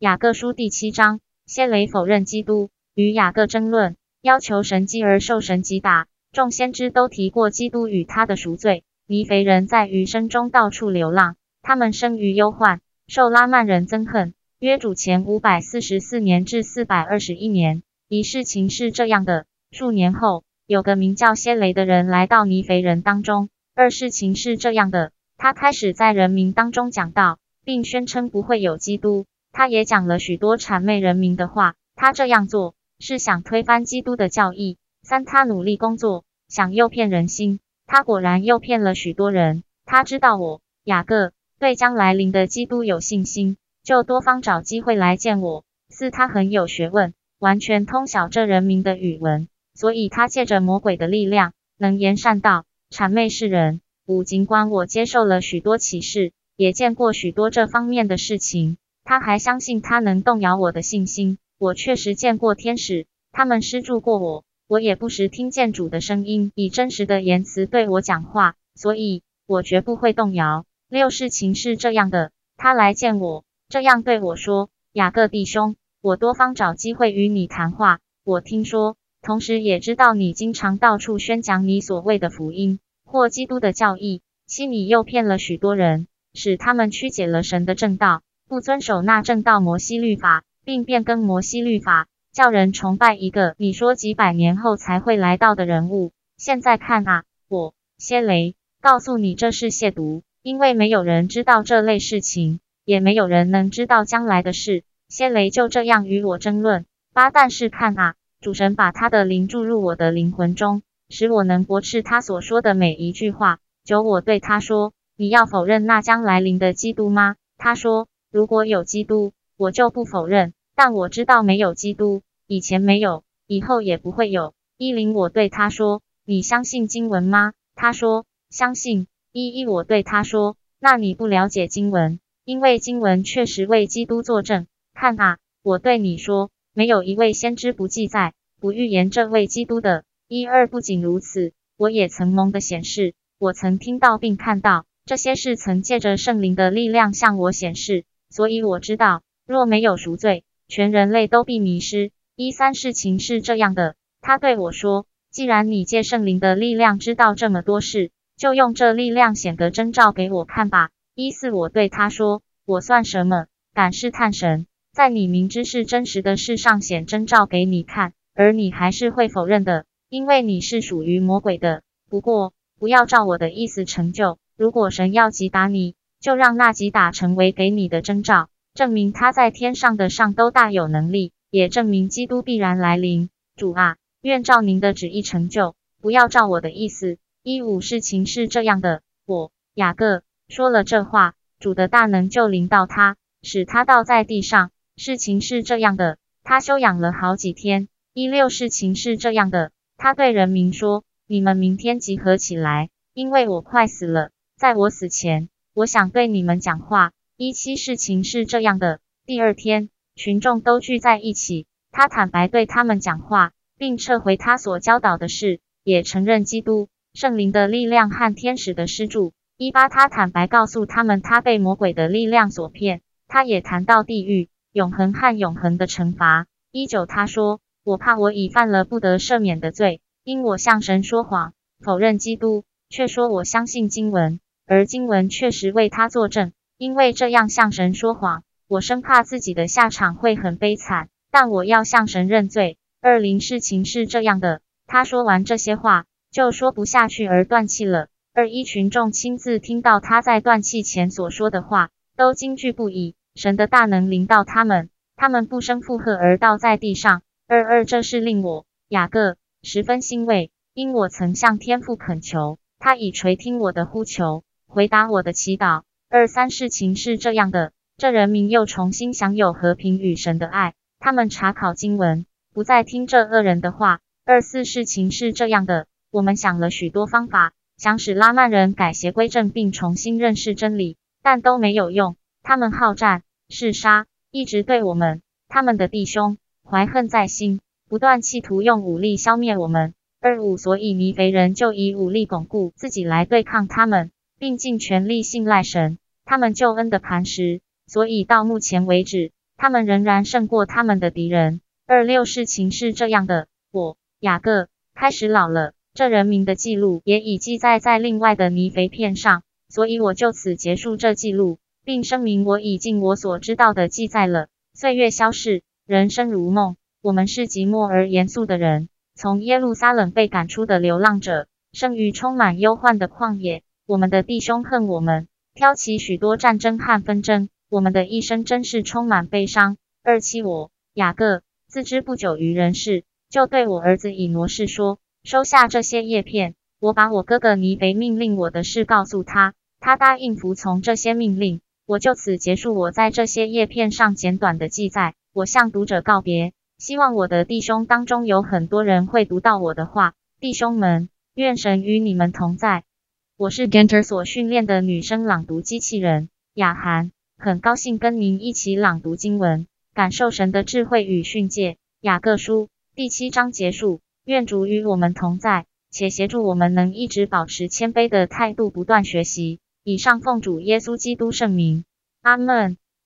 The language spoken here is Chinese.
雅各书第七章，先雷否认基督，与雅各争论，要求神迹而受神击打。众先知都提过基督与他的赎罪。尼肥人在余生中到处流浪，他们生于忧患，受拉曼人憎恨。约主前五百四十四年至四百二十一年，一事情是这样的：数年后，有个名叫先雷的人来到尼肥人当中。二事情是这样的，他开始在人民当中讲道，并宣称不会有基督。他也讲了许多谄媚人民的话。他这样做是想推翻基督的教义。三，他努力工作，想诱骗人心。他果然诱骗了许多人。他知道我雅各对将来临的基督有信心，就多方找机会来见我。四，他很有学问，完全通晓这人民的语文，所以他借着魔鬼的力量，能言善道，谄媚世人。五，尽管我接受了许多启示，也见过许多这方面的事情，他还相信他能动摇我的信心。我确实见过天使，他们施助过我。我也不时听见主的声音，以真实的言辞对我讲话，所以我绝不会动摇。六事情是这样的，他来见我，这样对我说：“雅各弟兄，我多方找机会与你谈话。我听说，同时也知道你经常到处宣讲你所谓的福音或基督的教义，欺你诱骗了许多人，使他们曲解了神的正道，不遵守那正道摩西律法，并变更摩西律法。”叫人崇拜一个你说几百年后才会来到的人物。现在看啊，我谢雷告诉你这是亵渎，因为没有人知道这类事情，也没有人能知道将来的事。谢雷就这样与我争论。八但是看啊，主神把他的灵注入我的灵魂中，使我能驳斥他所说的每一句话。九我对他说：“你要否认那将来临的基督吗？”他说：“如果有基督，我就不否认。但我知道没有基督。”以前没有，以后也不会有。一零，我对他说：“你相信经文吗？”他说：“相信。”一一，我对他说：“那你不了解经文，因为经文确实为基督作证。看啊，我对你说，没有一位先知不记载、不预言这位基督的。一二，不仅如此，我也曾蒙的显示，我曾听到并看到这些事，曾借着圣灵的力量向我显示，所以我知道，若没有赎罪，全人类都必迷失。”一三事情是这样的，他对我说：“既然你借圣灵的力量知道这么多事，就用这力量显个征兆给我看吧。”一四我对他说：“我算什么？敢试探神，在你明知是真实的事上显征兆给你看，而你还是会否认的，因为你是属于魔鬼的。不过不要照我的意思成就。如果神要击打你，就让那击打成为给你的征兆，证明他在天上的上都大有能力。”也证明基督必然来临。主啊，愿照您的旨意成就，不要照我的意思。一五事情是这样的，我雅各说了这话，主的大能就临到他，使他倒在地上。事情是这样的，他休养了好几天。一六事情是这样的，他对人民说：“你们明天集合起来，因为我快死了，在我死前，我想对你们讲话。”一七事情是这样的，第二天。群众都聚在一起，他坦白对他们讲话，并撤回他所教导的事，也承认基督、圣灵的力量和天使的施助。一八，他坦白告诉他们，他被魔鬼的力量所骗。他也谈到地狱、永恒和永恒的惩罚。一九，他说：“我怕我已犯了不得赦免的罪，因我向神说谎，否认基督，却说我相信经文，而经文确实为他作证。因为这样向神说谎。”我生怕自己的下场会很悲惨，但我要向神认罪。二零事情是这样的，他说完这些话就说不下去而断气了。二一群众亲自听到他在断气前所说的话，都惊惧不已。神的大能临到他们，他们不生附和而倒在地上。二二这是令我雅各十分欣慰，因我曾向天父恳求，他已垂听我的呼求，回答我的祈祷。二三事情是这样的。这人民又重新享有和平与神的爱。他们查考经文，不再听这恶人的话。二四事情是这样的：我们想了许多方法，想使拉曼人改邪归正，并重新认识真理，但都没有用。他们好战嗜杀，一直对我们他们的弟兄怀恨在心，不断企图用武力消灭我们。二五，所以尼肥人就以武力巩固自己来对抗他们，并尽全力信赖神，他们救恩的磐石。所以到目前为止，他们仍然胜过他们的敌人。二六事情是这样的，我雅各开始老了，这人民的记录也已记载在另外的泥肥片上，所以我就此结束这记录，并声明我已尽我所知道的记载了。岁月消逝，人生如梦，我们是寂寞而严肃的人，从耶路撒冷被赶出的流浪者，生于充满忧患的旷野。我们的弟兄恨我们，挑起许多战争和纷争，我们的一生真是充满悲伤。二七我雅各。自知不久于人世，就对我儿子以挪士说：“收下这些叶片，我把我哥哥尼肥命令我的事告诉他，他答应服从这些命令。我就此结束我在这些叶片上简短的记载。我向读者告别，希望我的弟兄当中有很多人会读到我的话。弟兄们，愿神与你们同在。我是 Genter 所训练的女生朗读机器人雅涵，很高兴跟您一起朗读经文。”感受神的智慧与训诫。雅各书第七章结束。愿主与我们同在，且协助我们能一直保持谦卑的态度，不断学习。以上奉主耶稣基督圣名，阿门。